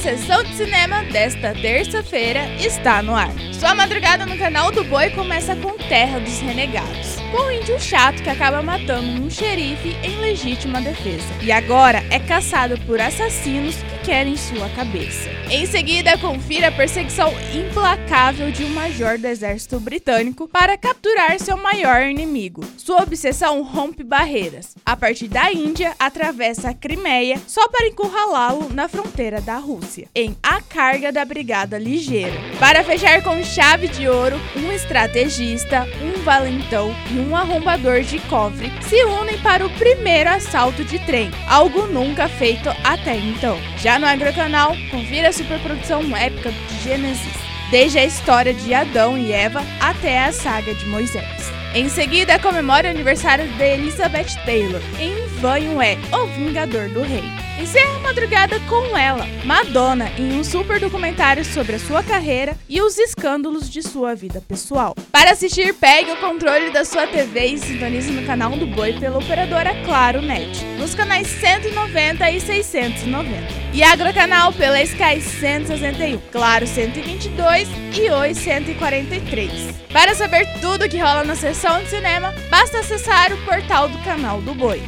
sessão de cinema desta terça-feira está no ar. Sua madrugada no canal do Boi começa com Terra dos Renegados, com um índio chato que acaba matando um xerife em legítima defesa. E agora é caçado por assassinos que querem sua cabeça. Em seguida, confira a perseguição implacável de um major do exército britânico para capturar seu maior inimigo. Sua obsessão rompe barreiras. A partir da Índia, atravessa a Crimeia só para encurralá-lo na fronteira da Rússia, em A Carga da Brigada Ligeira. Para fechar com chave de ouro, um estrategista, um valentão e um arrombador de cofre se unem para o primeiro assalto de trem, algo nunca feito até então. Já no Agrocanal, confira a superprodução épica de Gênesis, desde a história de Adão e Eva até a saga de Moisés. Em seguida, comemora o aniversário de Elizabeth Taylor em Vanho é O Vingador do Rei. Encerra a madrugada com ela, Madonna, em um super documentário sobre a sua carreira e os escândalos de sua vida pessoal. Para assistir, pegue o controle da sua TV e sintonize no canal do Boi pela operadora Claro Net, nos canais 190 e 690. E Agrocanal pela Sky 161, Claro 122 e Oi 143. Para saber tudo o que rola na sessão de cinema, basta acessar o portal do canal do Boi.